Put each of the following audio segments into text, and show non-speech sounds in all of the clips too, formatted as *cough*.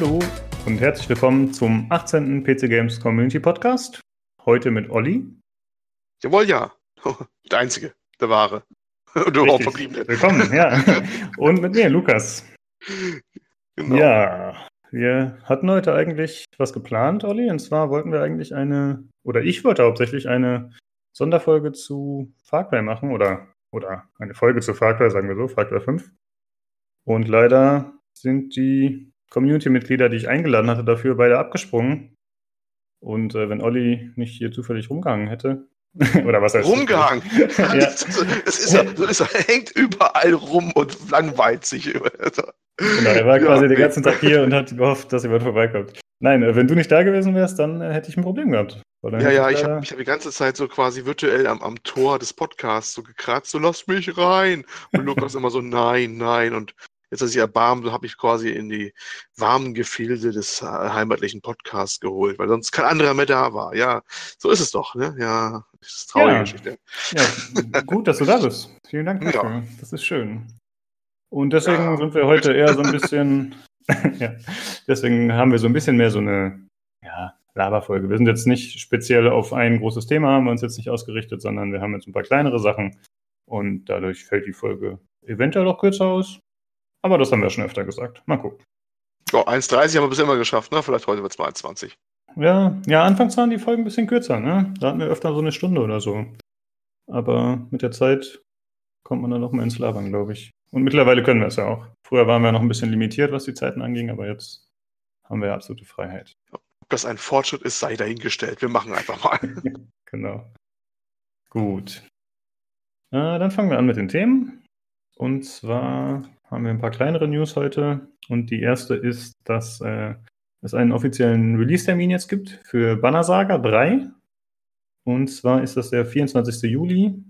Hallo und herzlich willkommen zum 18. PC Games Community Podcast. Heute mit Olli. Jawohl, ja. *laughs* Der Einzige, der Wahre. *laughs* Und du auch verbliebene. Willkommen, ja. *laughs* Und mit mir, Lukas. Genau. Ja, wir hatten heute eigentlich was geplant, Olli. Und zwar wollten wir eigentlich eine, oder ich wollte hauptsächlich eine Sonderfolge zu Far Cry machen oder, oder eine Folge zu Far Cry, sagen wir so, Far Cry 5. Und leider sind die Community-Mitglieder, die ich eingeladen hatte, dafür beide abgesprungen. Und äh, wenn Olli nicht hier zufällig rumgehangen hätte, *laughs* oder was heißt Rumgehangen? *laughs* ja. das, *laughs* das, ist er, das hängt überall rum und langweilt sich. Genau, er war quasi ja. den ganzen Tag hier und hat gehofft, dass jemand vorbeikommt. Nein, äh, wenn du nicht da gewesen wärst, dann äh, hätte ich ein Problem gehabt. Ja, ja, ich habe hab die ganze Zeit so quasi virtuell am, am Tor des Podcasts so gekratzt, so lass mich rein. Und Lukas immer so, nein, nein. Und jetzt, als ich erbarmt, habe ich quasi in die warmen Gefilde des äh, heimatlichen Podcasts geholt, weil sonst kein anderer mehr da war. Ja, so ist es doch, ne? Ja, das ist eine traurige ja. Geschichte. Ja, gut, dass du da bist. Vielen Dank dafür. Ja. Das ist schön. Und deswegen ja, sind wir heute eher so ein bisschen, *laughs* ja, deswegen haben wir so ein bisschen mehr so eine, ja, Laberfolge. Wir sind jetzt nicht speziell auf ein großes Thema, haben wir uns jetzt nicht ausgerichtet, sondern wir haben jetzt ein paar kleinere Sachen und dadurch fällt die Folge eventuell auch kürzer aus. Aber das haben wir schon öfter gesagt. Mal gucken. Ja, 1,30 haben wir bis immer geschafft, ne? Vielleicht heute wird es mal 1,20. Ja, ja, anfangs waren die Folgen ein bisschen kürzer, ne? Da hatten wir öfter so eine Stunde oder so. Aber mit der Zeit kommt man dann noch mal ins Labern, glaube ich. Und mittlerweile können wir es ja auch. Früher waren wir noch ein bisschen limitiert, was die Zeiten anging, aber jetzt haben wir absolute Freiheit. Ob das ein Fortschritt ist, sei dahingestellt. Wir machen einfach mal. *laughs* genau. Gut. Äh, dann fangen wir an mit den Themen. Und zwar haben wir ein paar kleinere News heute. Und die erste ist, dass äh, es einen offiziellen Release-Termin jetzt gibt für Banner Saga 3. Und zwar ist das der 24. Juli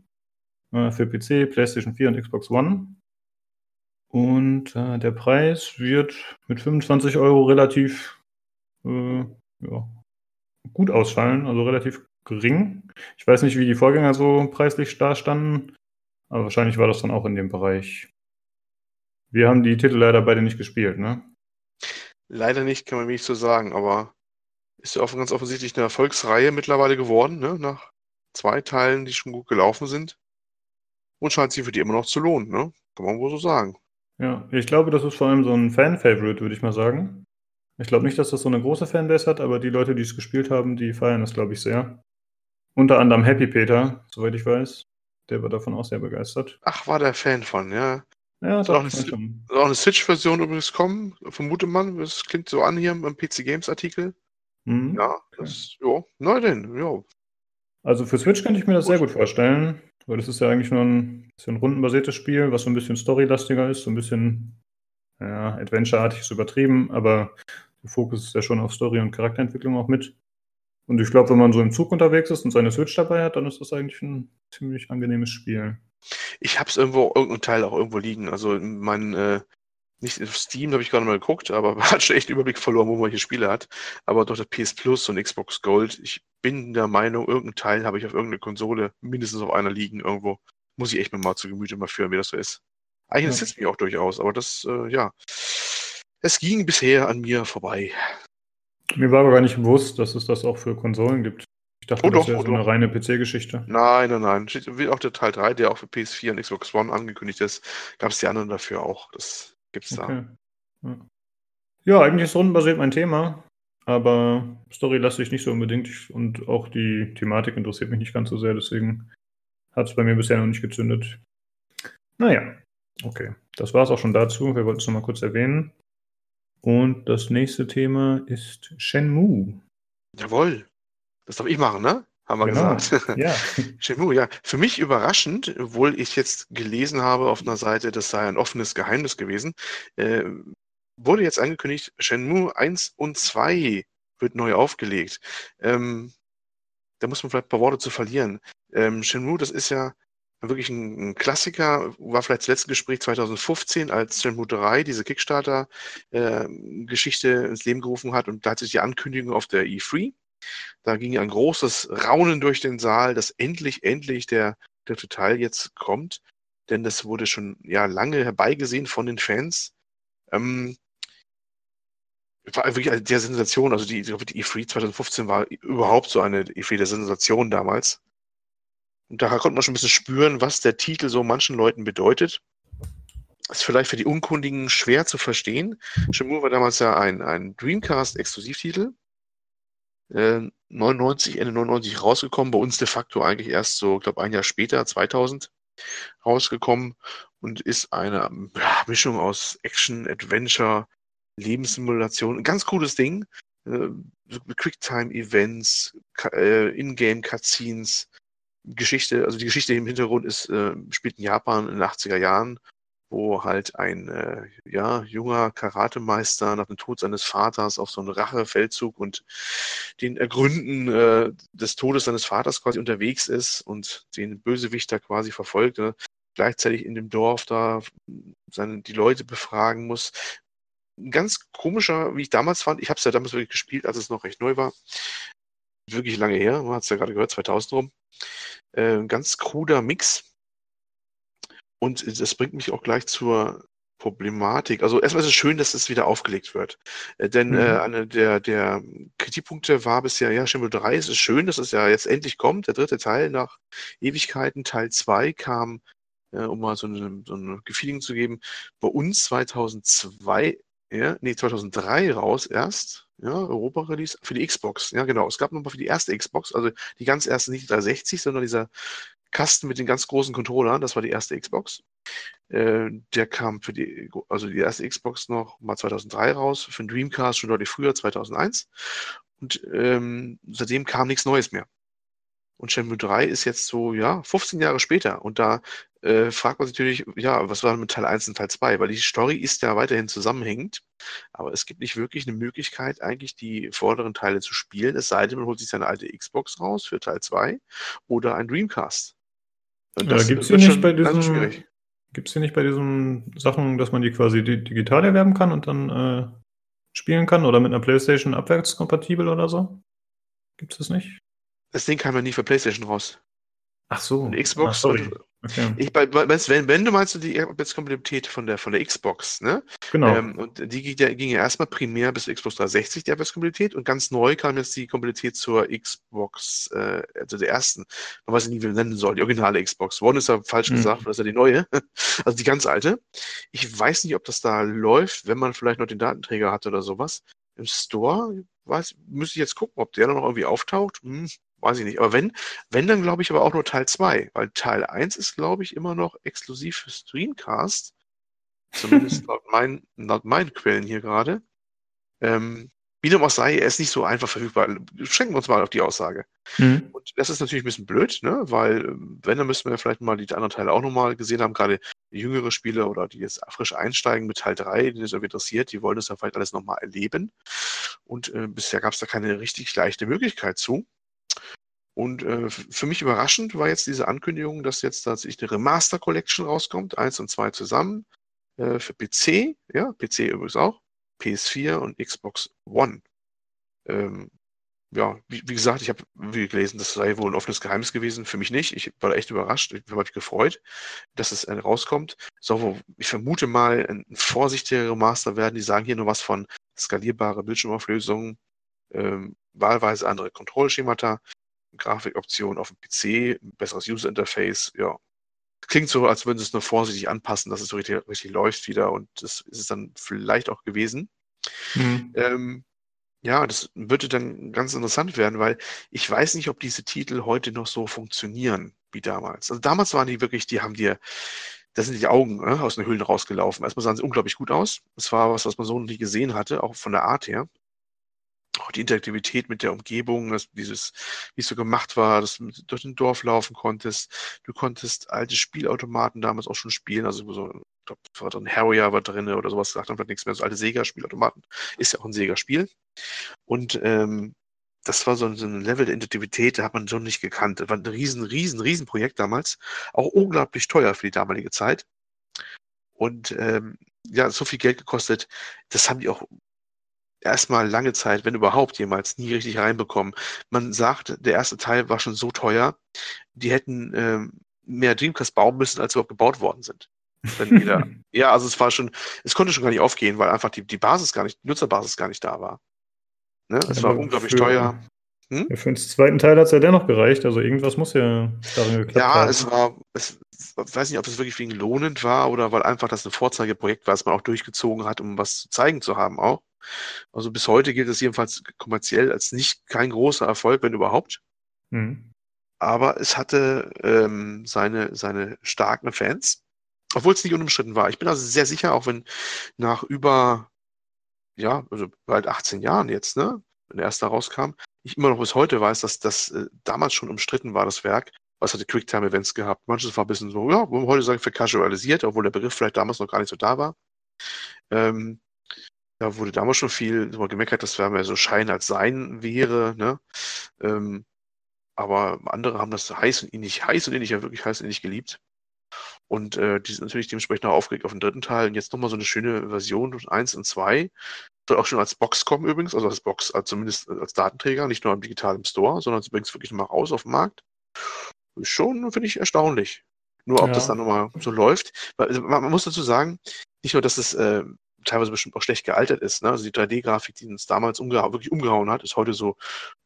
äh, für PC, PlayStation 4 und Xbox One. Und äh, der Preis wird mit 25 Euro relativ äh, ja, gut ausfallen, also relativ gering. Ich weiß nicht, wie die Vorgänger so preislich da standen, aber wahrscheinlich war das dann auch in dem Bereich. Wir haben die Titel leider beide nicht gespielt, ne? Leider nicht, kann man mir nicht so sagen, aber ist ja auch ganz offensichtlich eine Erfolgsreihe mittlerweile geworden, ne? Nach zwei Teilen, die schon gut gelaufen sind. Und scheint sich für die immer noch zu lohnen, ne? Kann man wohl so sagen. Ja, ich glaube, das ist vor allem so ein Fan-Favorite, würde ich mal sagen. Ich glaube nicht, dass das so eine große Fanbase hat, aber die Leute, die es gespielt haben, die feiern das, glaube ich, sehr. Unter anderem Happy Peter, soweit ich weiß. Der war davon auch sehr begeistert. Ach, war der Fan von, ja. Ja, soll auch eine, soll auch eine Switch-Version übrigens kommen, vermute man. Das klingt so an hier im PC Games-Artikel. Mhm. Ja, das, okay. ja, na denn, ja. Also für Switch könnte ich mir das sehr gut vorstellen, weil das ist ja eigentlich nur ein bisschen rundenbasiertes Spiel, was so ein bisschen storylastiger ist, so ein bisschen ja, Adventure-artig ist übertrieben, aber der Fokus ist ja schon auf Story und Charakterentwicklung auch mit. Und ich glaube, wenn man so im Zug unterwegs ist und seine Switch dabei hat, dann ist das eigentlich ein ziemlich angenehmes Spiel. Ich habe es irgendwo, irgendein Teil auch irgendwo liegen. Also mein, äh, nicht auf Steam habe ich gerade mal geguckt, aber *laughs* man hat schon echt einen Überblick verloren, wo man hier Spiele hat. Aber durch das PS Plus und Xbox Gold, ich bin der Meinung, irgendein Teil habe ich auf irgendeiner Konsole mindestens auf einer liegen irgendwo. Muss ich echt mir mal zu Gemüte mal führen, wie das so ist. Eigentlich ja. interessiert mich auch durchaus, aber das, äh, ja, es ging bisher an mir vorbei. Mir war aber gar nicht bewusst, dass es das auch für Konsolen gibt. Ich dachte, oh, das wäre oh, so eine reine PC-Geschichte. Nein, nein, nein. Wie auch der Teil 3, der auch für PS4 und Xbox One angekündigt ist, gab es die anderen dafür auch. Das gibt's okay. da. Ja. ja, eigentlich ist rundenbasiert mein Thema, aber Story lasse ich nicht so unbedingt und auch die Thematik interessiert mich nicht ganz so sehr, deswegen hat es bei mir bisher noch nicht gezündet. Naja, Okay, das war es auch schon dazu. Wir wollten es nochmal kurz erwähnen. Und das nächste Thema ist Shenmue. Jawohl. Das darf ich machen, ne? Haben wir genau. gesagt. *laughs* Ja. *laughs* Shenmue, ja. Für mich überraschend, obwohl ich jetzt gelesen habe auf einer Seite, das sei ein offenes Geheimnis gewesen, äh, wurde jetzt angekündigt, Shenmue 1 und 2 wird neu aufgelegt. Ähm, da muss man vielleicht ein paar Worte zu verlieren. Ähm, Shenmue, das ist ja wirklich ein, ein, Klassiker, war vielleicht das letzte Gespräch 2015, als Shenmue 3 diese Kickstarter-Geschichte äh, ins Leben gerufen hat und da hat sich die Ankündigung auf der E3. Da ging ein großes Raunen durch den Saal, dass endlich, endlich der dritte Teil jetzt kommt, denn das wurde schon ja lange herbeigesehen von den Fans. Ähm, war wirklich der Sensation. Also die, die E3 2015 war überhaupt so eine E3 der Sensation damals. Und daher konnte man schon ein bisschen spüren, was der Titel so manchen Leuten bedeutet. Ist vielleicht für die Unkundigen schwer zu verstehen. Shenmue war damals ja ein, ein Dreamcast-Exklusivtitel. Äh, 99, Ende 99 rausgekommen, bei uns de facto eigentlich erst so, ich glaube ein Jahr später, 2000 rausgekommen und ist eine ja, Mischung aus Action, Adventure, Lebenssimulation. Ein ganz cooles Ding. Äh, Quicktime-Events, äh, Ingame-Cutscenes, Geschichte, also die Geschichte im Hintergrund ist, äh, spielt in Japan in den 80er Jahren, wo halt ein äh, ja, junger Karatemeister nach dem Tod seines Vaters auf so einen Rachefeldzug und den Ergründen äh, des Todes seines Vaters quasi unterwegs ist und den Bösewichter quasi verfolgt. Ne? Gleichzeitig in dem Dorf da seine, die Leute befragen muss. Ein ganz komischer, wie ich damals fand, ich habe es ja damals wirklich gespielt, als es noch recht neu war. Wirklich lange her, man hat es ja gerade gehört, 2000 rum. Äh, ganz kruder Mix. Und das bringt mich auch gleich zur Problematik. Also erstmal ist es schön, dass es wieder aufgelegt wird. Äh, denn äh, mhm. äh, einer der, der Kritikpunkte war bisher, ja, Shenmue 3, es ist schön, dass es ja jetzt endlich kommt. Der dritte Teil nach Ewigkeiten, Teil 2 kam, äh, um mal so eine, so eine Gefeeling zu geben, bei uns 2002, ja, nee, 2003 raus erst. Ja, Europa-Release für die Xbox. Ja, genau. Es gab nochmal für die erste Xbox, also die ganz erste, nicht 360, sondern dieser Kasten mit den ganz großen Controllern, das war die erste Xbox. Äh, der kam für die, also die erste Xbox noch mal 2003 raus, für den Dreamcast schon deutlich früher, 2001. Und ähm, seitdem kam nichts Neues mehr. Und Shenmue 3 ist jetzt so, ja, 15 Jahre später. Und da äh, fragt man sich natürlich, ja, was war mit Teil 1 und Teil 2? Weil die Story ist ja weiterhin zusammenhängend, aber es gibt nicht wirklich eine Möglichkeit, eigentlich die vorderen Teile zu spielen, es sei denn, man holt sich seine alte Xbox raus für Teil 2 oder ein Dreamcast. Und das ja, gibt's hier nicht bei diesem, Gibt es hier nicht bei diesen Sachen, dass man die quasi digital erwerben kann und dann äh, spielen kann oder mit einer Playstation abwärtskompatibel oder so? Gibt es das nicht? Das Ding kam ja nie für Playstation raus. Ach so. Und Xbox Ach, und Okay. Ich, wenn, wenn du meinst, die Abwärtskompatibilität von der, von der Xbox, ne? Genau. Ähm, und die ging ja, ging ja erstmal primär bis Xbox 360, die Abwärtskompatibilität, und ganz neu kam jetzt die Kompatibilität zur Xbox, äh, also der ersten, man weiß nicht, wie man nennen soll, die originale Xbox. One ist ja falsch mhm. gesagt, das ist ja die neue, *laughs* also die ganz alte. Ich weiß nicht, ob das da läuft, wenn man vielleicht noch den Datenträger hat oder sowas. Im Store, weiß, müsste ich jetzt gucken, ob der noch irgendwie auftaucht. Hm, weiß ich nicht. Aber wenn, wenn, dann glaube ich aber auch nur Teil 2, weil Teil 1 ist, glaube ich, immer noch exklusiv für Streamcast. Zumindest *laughs* laut, mein, laut meinen Quellen hier gerade. Ähm, wie dem auch sei, er ist nicht so einfach verfügbar. Schenken wir uns mal auf die Aussage. Mhm. Und das ist natürlich ein bisschen blöd, ne? weil ähm, wenn, dann müssten wir vielleicht mal die anderen Teile auch nochmal gesehen haben, gerade jüngere Spieler oder die jetzt frisch einsteigen mit Teil 3, die das irgendwie interessiert, die wollen das ja vielleicht alles nochmal erleben. Und äh, bisher gab es da keine richtig leichte Möglichkeit zu. Und äh, für mich überraschend war jetzt diese Ankündigung, dass jetzt tatsächlich eine Remaster Collection rauskommt, eins und zwei zusammen, äh, für PC, ja, PC übrigens auch, PS4 und Xbox One. Ähm, ja, wie, wie, gesagt, ich habe gelesen, das sei wohl ein offenes Geheimnis gewesen. Für mich nicht. Ich war echt überrascht. Ich habe mich gefreut, dass es äh, rauskommt. So, ich vermute mal, ein vorsichtigere Master werden. Die sagen hier nur was von skalierbare Bildschirmauflösung, ähm, wahlweise andere Kontrollschemata, Grafikoptionen auf dem PC, besseres User Interface, ja. Klingt so, als würden sie es nur vorsichtig anpassen, dass es so richtig, richtig läuft wieder und das ist es dann vielleicht auch gewesen. Mhm. Ähm, ja, das würde dann ganz interessant werden, weil ich weiß nicht, ob diese Titel heute noch so funktionieren wie damals. Also damals waren die wirklich, die haben dir, da sind die Augen ne, aus den Höhlen rausgelaufen. Erstmal sahen sie unglaublich gut aus. Das war was, was man so noch nie gesehen hatte, auch von der Art her auch die Interaktivität mit der Umgebung, dass dieses, wie es so gemacht war, dass du durch ein Dorf laufen konntest. Du konntest alte Spielautomaten damals auch schon spielen, also so, ich glaube, war drin Harrier war drin oder sowas, sagt dann nichts mehr, so alte Sega-Spielautomaten. Ist ja auch ein Sega-Spiel. Und ähm, das war so ein, so ein Level der Interaktivität, da hat man so nicht gekannt. Das war ein riesen, riesen, riesen Projekt damals. Auch unglaublich teuer für die damalige Zeit. Und ähm, ja, so viel Geld gekostet, das haben die auch erstmal lange Zeit, wenn überhaupt jemals, nie richtig reinbekommen. Man sagt, der erste Teil war schon so teuer, die hätten ähm, mehr Dreamcast bauen müssen, als überhaupt gebaut worden sind. Jeder, *laughs* ja, also es war schon, es konnte schon gar nicht aufgehen, weil einfach die, die Basis gar nicht, die Nutzerbasis gar nicht da war. Ne? Es war unglaublich für, teuer. Hm? Ja, für den zweiten Teil hat es ja dennoch gereicht, also irgendwas muss ja darin geklappt ja, haben. Ja, es war, es, ich weiß nicht, ob es wirklich wegen lohnend war oder weil einfach das ein Vorzeigeprojekt war, das man auch durchgezogen hat, um was zu zeigen zu haben auch. Also bis heute gilt es jedenfalls kommerziell als nicht kein großer Erfolg, wenn überhaupt. Mhm. Aber es hatte ähm, seine, seine starken Fans, obwohl es nicht unumstritten war. Ich bin also sehr sicher, auch wenn nach über, ja, also bald 18 Jahren jetzt, ne, wenn der erste rauskam, ich immer noch bis heute weiß, dass das äh, damals schon umstritten war, das Werk. Was hatte Quicktime-Events gehabt? Manches war ein bisschen so, ja, wollen wir heute sagen, vercasualisiert, obwohl der Begriff vielleicht damals noch gar nicht so da war. Ähm, da wurde damals schon viel gemeckert, dass wir mehr so Schein als Sein wäre, ne? Ähm, aber andere haben das heiß und innig, heiß und innig, ja wirklich heiß und innig geliebt. Und äh, die sind natürlich dementsprechend auch aufgeregt auf den dritten Teil. Und jetzt nochmal so eine schöne Version 1 und 2. Soll auch schon als Box kommen übrigens, also als Box, also zumindest als Datenträger, nicht nur im digitalen Store, sondern es bringt es wirklich nochmal raus auf den Markt. Schon, finde ich, erstaunlich. Nur ob ja. das dann nochmal so läuft. Also man, man, muss dazu sagen, nicht nur, dass es äh, teilweise bestimmt auch schlecht gealtert ist. Ne? Also die 3D-Grafik, die uns damals umgeha wirklich umgehauen hat, ist heute so,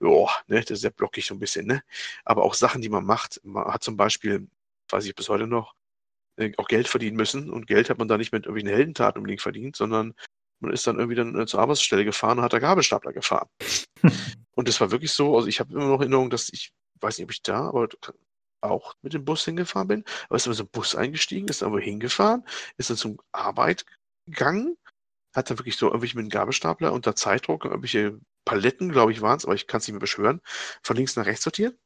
ja, ne, das ist sehr blockig so ein bisschen. Ne? Aber auch Sachen, die man macht. Man hat zum Beispiel, weiß ich bis heute noch, äh, auch Geld verdienen müssen. Und Geld hat man da nicht mit irgendwelchen Heldentaten unbedingt verdient, sondern man ist dann irgendwie dann äh, zur Arbeitsstelle gefahren und hat da Gabelstapler gefahren. *laughs* und das war wirklich so, also ich habe immer noch Erinnerung, dass ich, weiß nicht, ob ich da, aber auch mit dem Bus hingefahren bin, aber ist dann so ein Bus eingestiegen, ist dann wo hingefahren, ist dann zum Arbeit gegangen, hat dann wirklich so irgendwie mit einem Gabelstapler unter Zeitdruck irgendwelche Paletten, glaube ich, waren es, aber ich kann es nicht mehr beschwören, von links nach rechts sortiert.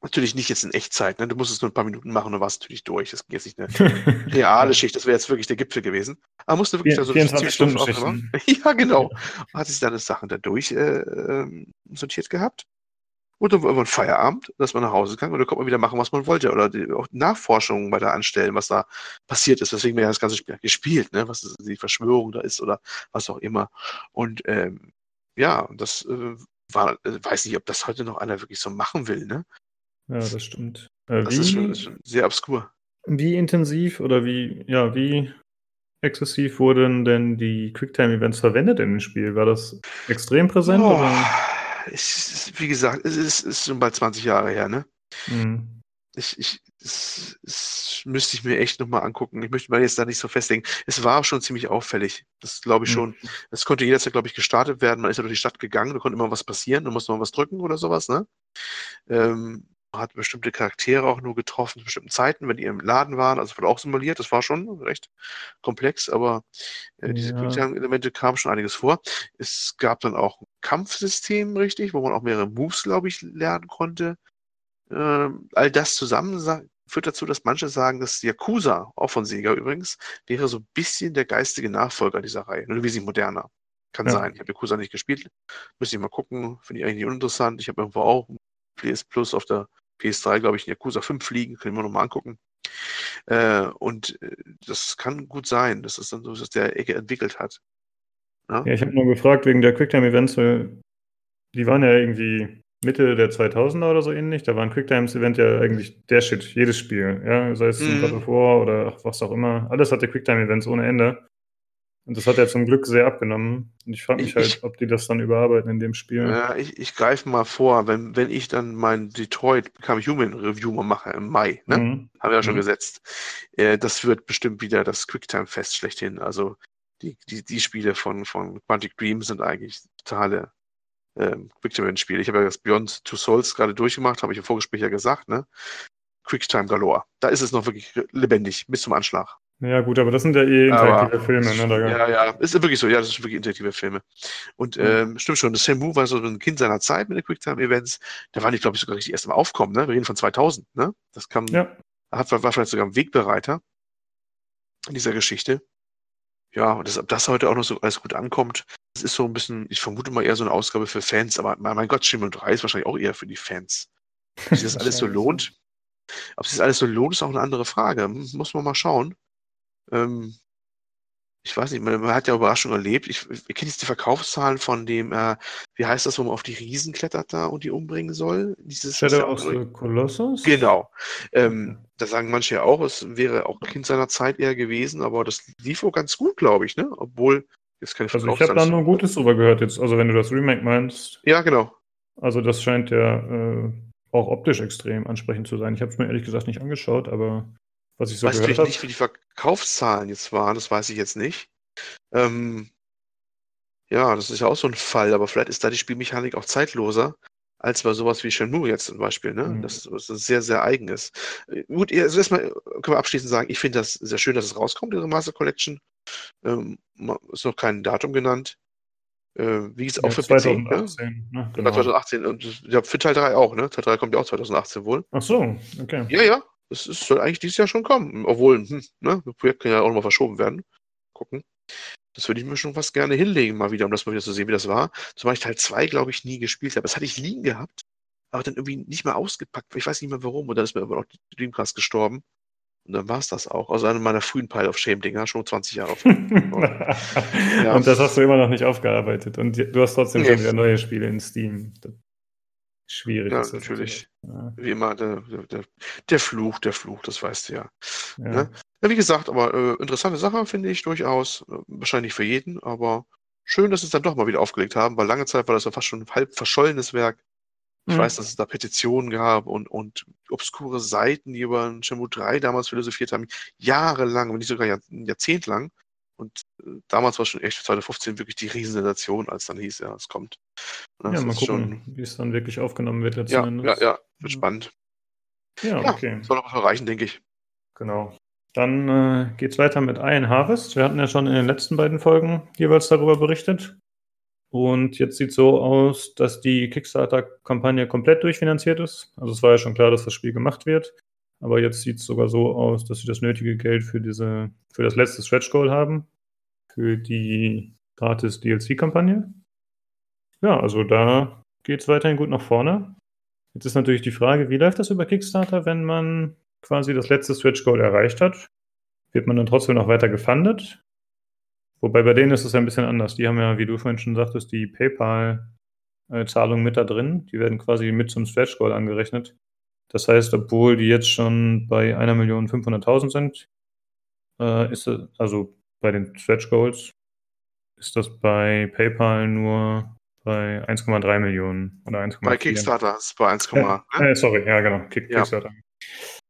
Natürlich nicht jetzt in Echtzeit, ne? Du musst es nur ein paar Minuten machen und warst natürlich durch. Das ging jetzt nicht eine *laughs* reale Schicht, das wäre jetzt wirklich der Gipfel gewesen. Aber musste wirklich ja, da so 24 Stunden Schichten. *laughs* Ja, genau. Hat sich dann Sachen da durch äh, ähm, sortiert gehabt. Und dann war irgendwann Feierabend, dass man nach Hause kann und dann konnte man wieder machen, was man wollte. Oder die, auch Nachforschungen weiter anstellen, was da passiert ist. Deswegen wäre das ganze Spiel gespielt, ne? was die Verschwörung da ist oder was auch immer. Und ähm, ja, das äh, war, äh, weiß nicht, ob das heute noch einer wirklich so machen will, ne? Ja, das stimmt. Äh, das ist, schon, ist, schon, sehr obskur. Wie intensiv oder wie, ja, wie exzessiv wurden denn die Quicktime-Events verwendet in dem Spiel? War das extrem präsent? Oh, oder? Ich, wie gesagt, es ist, ist, schon bald 20 Jahre her, ne? Mhm. Ich, ich, es, es müsste ich mir echt nochmal angucken. Ich möchte mal jetzt da nicht so festlegen. Es war schon ziemlich auffällig. Das glaube ich mhm. schon. Es konnte jederzeit, glaube ich, gestartet werden. Man ist ja durch die Stadt gegangen, da konnte immer was passieren, da musste man was drücken oder sowas, ne? Ähm, hat bestimmte Charaktere auch nur getroffen zu bestimmten Zeiten, wenn die im Laden waren. Also wurde auch simuliert. Das war schon recht komplex, aber äh, diese ja. Quicktime-Elemente kamen schon einiges vor. Es gab dann auch ein Kampfsystem, richtig, wo man auch mehrere Moves, glaube ich, lernen konnte. Ähm, all das zusammen führt dazu, dass manche sagen, dass Yakuza, auch von Sega übrigens, wäre so ein bisschen der geistige Nachfolger dieser Reihe. Nur wie sie moderner. Kann ja. sein. Ich habe Yakuza nicht gespielt. Müsste ich mal gucken. Finde ich eigentlich nicht uninteressant. Ich habe irgendwo auch PS Plus auf der PS3, glaube ich, in Yakuza 5 liegen, können wir nochmal angucken. Äh, und äh, das kann gut sein, dass es dann so dass der Ecke entwickelt hat. Ja, ja ich habe nur gefragt wegen der Quicktime-Events, die waren ja irgendwie Mitte der 2000er oder so ähnlich. Da war ein Quicktime-Event ja eigentlich der Shit, jedes Spiel. Ja, sei es mhm. God of War oder was auch immer. Alles hatte Quicktime-Events ohne Ende. Und das hat er zum Glück sehr abgenommen. Und ich frage mich ich, halt, ob die das dann überarbeiten in dem Spiel. Ja, ich, ich greife mal vor, wenn, wenn ich dann mein Detroit Become Human Review mal mache im Mai, ne? Mhm. Haben wir ja schon mhm. gesetzt. Äh, das wird bestimmt wieder das Quicktime-Fest schlechthin. Also die, die, die Spiele von, von Quantic Dream sind eigentlich totale ähm, Quicktime-Spiele. Ich habe ja das Beyond Two Souls gerade durchgemacht, habe ich im Vorgespräch ja gesagt, ne? Quicktime Galore. Da ist es noch wirklich lebendig, bis zum Anschlag. Ja, gut, aber das sind ja eh interaktive aber, Filme, ne? Ja, ja, ist wirklich so, ja, das sind wirklich interaktive Filme. Und mhm. ähm, stimmt schon, das Samu war so ein Kind seiner Zeit mit den Quicktime-Events. Da waren die, glaube ich, sogar richtig erst im Aufkommen, ne? Wir reden von 2000, ne? Das kam, ja. hat, war vielleicht sogar ein Wegbereiter in dieser Geschichte. Ja, und das, ob das heute auch noch so alles gut ankommt, das ist so ein bisschen, ich vermute mal eher so eine Ausgabe für Fans, aber mein Gott, Schimmel 3 ist wahrscheinlich auch eher für die Fans. Ob sich das *laughs* alles so lohnt, ob sich das alles so lohnt, ist auch eine andere Frage. Muss man mal schauen. Ähm, ich weiß nicht, man, man hat ja Überraschung erlebt. Ich, ich kenne jetzt die Verkaufszahlen von dem, äh, wie heißt das, wo man auf die Riesen klettert da und die umbringen soll? Dieses, Shadow of the Colossus? Genau. Ähm, da sagen manche ja auch, es wäre auch Kind seiner Zeit eher gewesen, aber das lief auch ganz gut, glaube ich, ne? Obwohl, jetzt keine Also ich habe da nur Gutes drüber gehört jetzt, also wenn du das Remake meinst. Ja, genau. Also das scheint ja äh, auch optisch extrem ansprechend zu sein. Ich habe es mir ehrlich gesagt nicht angeschaut, aber was ich so weiß gehört habe. nicht, wie die Verkaufszahlen jetzt waren, das weiß ich jetzt nicht. Ähm, ja, das ist ja auch so ein Fall, aber vielleicht ist da die Spielmechanik auch zeitloser als bei sowas wie Shenmue jetzt zum Beispiel, ne? Mhm. Das, das sehr, sehr eigen ist. Äh, gut, also erstmal können wir abschließend sagen, ich finde das sehr schön, dass es rauskommt, diese Master Collection. Ähm, ist noch kein Datum genannt. Äh, wie ist es auch für 2018, PC? Ne? Genau. 2018 und ja, für Teil 3 auch, ne? Teil 3 kommt ja auch 2018 wohl. Ach so, okay. Ja, ja, ist, soll eigentlich dieses Jahr schon kommen. Obwohl, hm, ne, das Projekt kann ja auch nochmal verschoben werden. Gucken. Das würde ich mir schon fast gerne hinlegen, mal wieder, um das mal wieder zu sehen, wie das war. Zumal ich Teil 2, glaube ich, nie gespielt habe. Das hatte ich liegen gehabt, aber dann irgendwie nicht mehr ausgepackt. Ich weiß nicht mehr warum. Und dann ist mir aber auch die Dreamcast gestorben. Und dann war es das auch. Also eine meiner frühen Pile of Shame-Dinger, schon 20 Jahre vor. *laughs* *laughs* ja. Und das hast du immer noch nicht aufgearbeitet. Und du hast trotzdem nee. schon wieder neue Spiele in Steam schwierig ja, ist. natürlich. Ja. Wie immer, der, der, der, Fluch, der Fluch, das weißt du ja. Ja, ne? ja wie gesagt, aber äh, interessante Sache finde ich durchaus. Äh, wahrscheinlich für jeden, aber schön, dass sie es dann doch mal wieder aufgelegt haben, weil lange Zeit war das ja fast schon ein halb verschollenes Werk. Ich mhm. weiß, dass es da Petitionen gab und, und obskure Seiten, die über Shenmue 3 damals philosophiert haben, jahrelang, wenn nicht sogar ein Jahrzehnt lang. Und äh, damals war schon echt 2015 wirklich die Riesensensation, als dann hieß, ja, es kommt. Das ja, mal gucken, schon... wie es dann wirklich aufgenommen wird letzten ja, Endes. Ja, ja, wird spannend. Ja, ja okay. Soll noch was erreichen, denke ich. Genau. Dann äh, geht es weiter mit Iron Harvest. Wir hatten ja schon in den letzten beiden Folgen jeweils darüber berichtet. Und jetzt sieht es so aus, dass die Kickstarter-Kampagne komplett durchfinanziert ist. Also es war ja schon klar, dass das Spiel gemacht wird. Aber jetzt sieht es sogar so aus, dass sie das nötige Geld für diese, für das letzte Stretch Goal haben. Für die gratis DLC-Kampagne. Ja, also da geht es weiterhin gut nach vorne. Jetzt ist natürlich die Frage, wie läuft das über Kickstarter, wenn man quasi das letzte Stretch Goal erreicht hat? Wird man dann trotzdem noch weiter gefundet? Wobei bei denen ist es ein bisschen anders. Die haben ja, wie du vorhin schon sagtest, die PayPal-Zahlungen mit da drin. Die werden quasi mit zum Stretch Goal angerechnet. Das heißt, obwohl die jetzt schon bei 1.500.000 sind, äh, ist also bei den Stretch Goals, ist das bei PayPal nur bei 1,3 Millionen oder 1,4. Bei Kickstarter ist es bei 1, äh, äh, sorry, ja genau, Kick, ja. Kickstarter.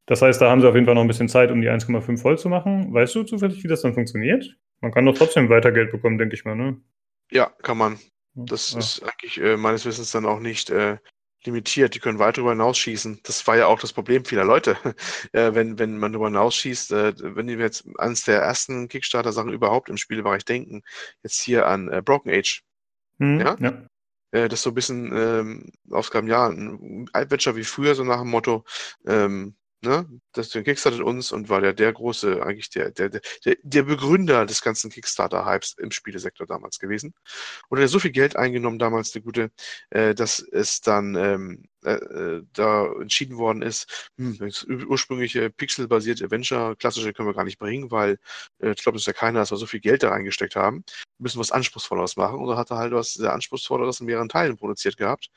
Das heißt, da haben sie auf jeden Fall noch ein bisschen Zeit, um die 1,5 voll zu machen. Weißt du zufällig, wie das dann funktioniert? Man kann doch trotzdem weiter Geld bekommen, denke ich mal, ne? Ja, kann man. Das ja. ist eigentlich äh, meines Wissens dann auch nicht äh, limitiert. Die können weit darüber hinausschießen. Das war ja auch das Problem vieler Leute. *laughs* äh, wenn, wenn man darüber hinausschießt, äh, wenn wir jetzt eines der ersten Kickstarter-Sachen überhaupt im Spielbereich denken, jetzt hier an äh, Broken Age. Mhm, ja? ja. Äh, das so ein bisschen ähm, Aufgaben, ja, ein Adventure wie früher, so nach dem Motto, ähm, ne, das Kickstartet uns und war der, der große, eigentlich der, der, der, der Begründer des ganzen Kickstarter-Hypes im Spielesektor damals gewesen. Und er hat so viel Geld eingenommen damals, der Gute, äh, dass es dann ähm, äh, äh da entschieden worden ist, hm, das ursprüngliche pixelbasierte Adventure, klassische können wir gar nicht bringen, weil äh, ich glaube, das ist ja keiner, dass wir so viel Geld da reingesteckt haben. Wir müssen was Anspruchsvolleres machen. Und da hat er halt was sehr Anspruchsvolleres in mehreren Teilen produziert gehabt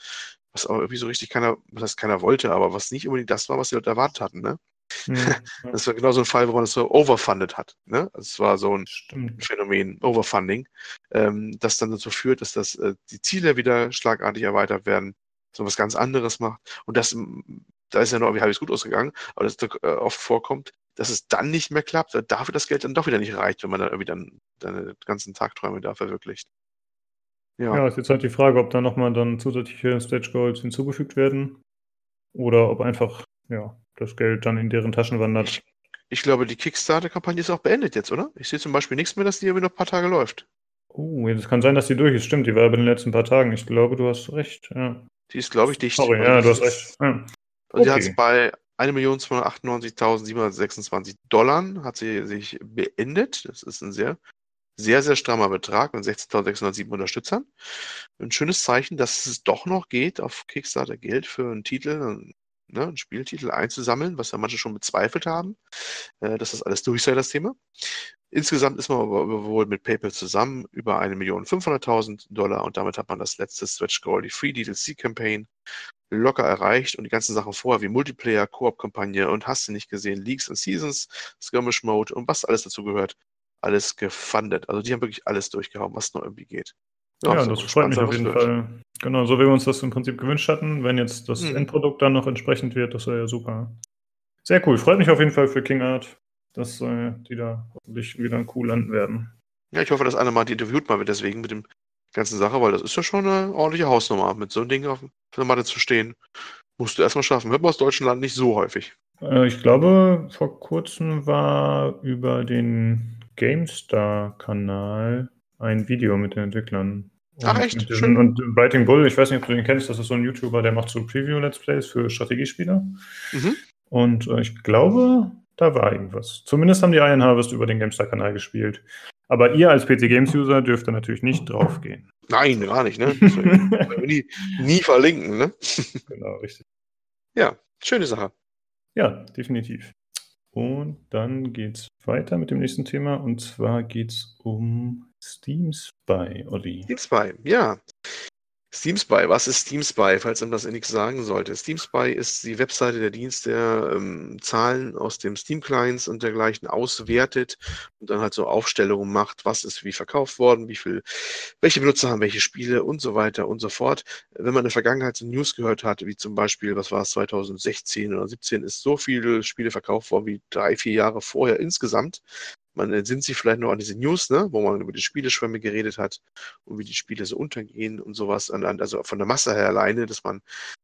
was aber irgendwie so richtig keiner, was heißt keiner wollte, aber was nicht unbedingt das war, was die Leute erwartet hatten, ne? *laughs* Mhm. Das war genau so ein Fall, wo man es so overfunded hat. Ne? Das war so ein Stimmt. Phänomen, Overfunding, ähm, das dann dazu führt, dass das, äh, die Ziele wieder schlagartig erweitert werden, so was ganz anderes macht. Und das, da ist ja noch irgendwie halbwegs gut ausgegangen, aber das äh, oft vorkommt, dass es dann nicht mehr klappt, dafür das Geld dann doch wieder nicht reicht, wenn man dann irgendwie dann seine ganzen Tagträume da verwirklicht. Ja. ja, ist jetzt halt die Frage, ob da nochmal dann zusätzliche Stretch Goals hinzugefügt werden oder ob einfach ja, das Geld dann in deren Taschen wandert. Ich, glaube, die Kickstarter-Kampagne ist auch beendet jetzt, oder? Ich sehe zum Beispiel nichts mehr, dass die irgendwie noch ein paar Tage läuft. Oh, das kann sein, dass die durch ist. Stimmt, die war aber in den letzten paar Tagen. Ich glaube, du hast recht. Ja. Die ist, glaube ich, dicht. Sorry, ja, du hast recht. Ja. Also okay. Sie hat es bei 1.298.726 Dollar hat sie sich beendet. Das ist ein sehr sehr, sehr strammer Betrag mit 16.607 Unterstützern. Ein schönes Zeichen, dass es doch noch geht, auf Kickstarter Geld für einen Titel, ne, einen Spieltitel einzusammeln, was ja manche schon bezweifelt haben, äh, dass das alles durch sei, das Thema. Insgesamt ist man aber wohl mit PayPal zusammen über 1.500.000 Dollar und damit hat man das letzte Stretch Goal, die Free DLC Campaign, locker erreicht und die ganzen Sachen vorher wie Multiplayer, Koop-Kampagne und hast du nicht gesehen, Leagues and Seasons, Skirmish Mode und was alles dazu gehört, alles gefundet. Also die haben wirklich alles durchgehauen, was noch irgendwie geht. Ja, ja das freut mich auf jeden Fall. Genau, so wie wir uns das im Prinzip gewünscht hatten. Wenn jetzt das mhm. Endprodukt dann noch entsprechend wird, das wäre ja super. Sehr cool. Freut mich auf jeden Fall für King Art, dass äh, die da hoffentlich wieder cool landen werden. Ja, ich hoffe, dass einer mal die interviewt mal wird deswegen mit dem ganzen Sache, weil das ist ja schon eine ordentliche Hausnummer. Mit so einem Ding auf der Matte zu stehen, musst du erstmal schaffen. Hört man aus Deutschland nicht so häufig. Äh, ich glaube, vor kurzem war über den GameStar-Kanal ein Video mit den Entwicklern. Ach echt? Diesen, Schön. Und Biting Bull, ich weiß nicht, ob du den kennst, das ist so ein YouTuber, der macht so Preview-Let's Plays für Strategiespiele. Mhm. Und äh, ich glaube, da war irgendwas. Zumindest haben die Iron Harvest über den GameStar-Kanal gespielt. Aber ihr als PC Games User dürft da natürlich nicht draufgehen. Nein, gar nicht, ne? *laughs* Nie, nie verlinken, ne? *laughs* genau, richtig. Ja, schöne Sache. Ja, definitiv. Und dann geht's weiter mit dem nächsten Thema und zwar geht's um Steam Spy, Olli. Steam Spy, ja. Steam Spy, was ist Steam Spy, falls einem das nichts sagen sollte? Steam Spy ist die Webseite der Dienst, der ähm, Zahlen aus dem Steam-Clients und dergleichen auswertet und dann halt so Aufstellungen macht, was ist wie verkauft worden, wie viel, welche Benutzer haben welche Spiele und so weiter und so fort. Wenn man in der Vergangenheit so News gehört hat, wie zum Beispiel, was war es, 2016 oder 17, ist so viele Spiele verkauft worden wie drei, vier Jahre vorher insgesamt, man entsinnt sich vielleicht noch an diese News, ne, wo man über die Spieleschwämme geredet hat und wie die Spiele so untergehen und sowas. Also von der Masse her alleine, dass man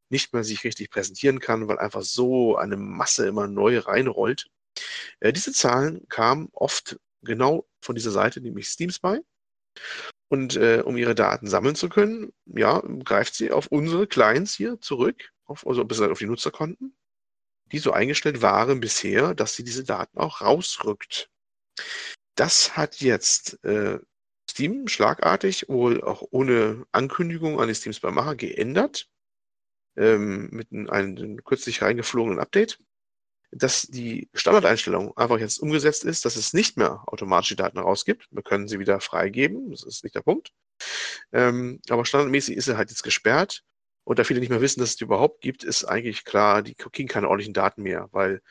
nicht mehr sich richtig präsentieren kann, weil einfach so eine Masse immer neu reinrollt. Äh, diese Zahlen kamen oft genau von dieser Seite, nämlich Steam Spy. Und äh, um ihre Daten sammeln zu können, ja, greift sie auf unsere Clients hier zurück, auf, also auf die Nutzerkonten, die so eingestellt waren bisher, dass sie diese Daten auch rausrückt. Das hat jetzt äh, Steam schlagartig, wohl auch ohne Ankündigung an die Steams beim Macher, geändert. Ähm, mit einem, einem kürzlich reingeflogenen Update, dass die Standardeinstellung einfach jetzt umgesetzt ist, dass es nicht mehr automatisch die Daten rausgibt. Wir können sie wieder freigeben, das ist nicht der Punkt. Ähm, aber standardmäßig ist er halt jetzt gesperrt. Und da viele nicht mehr wissen, dass es die überhaupt gibt, ist eigentlich klar, die kriegen keine ordentlichen Daten mehr, weil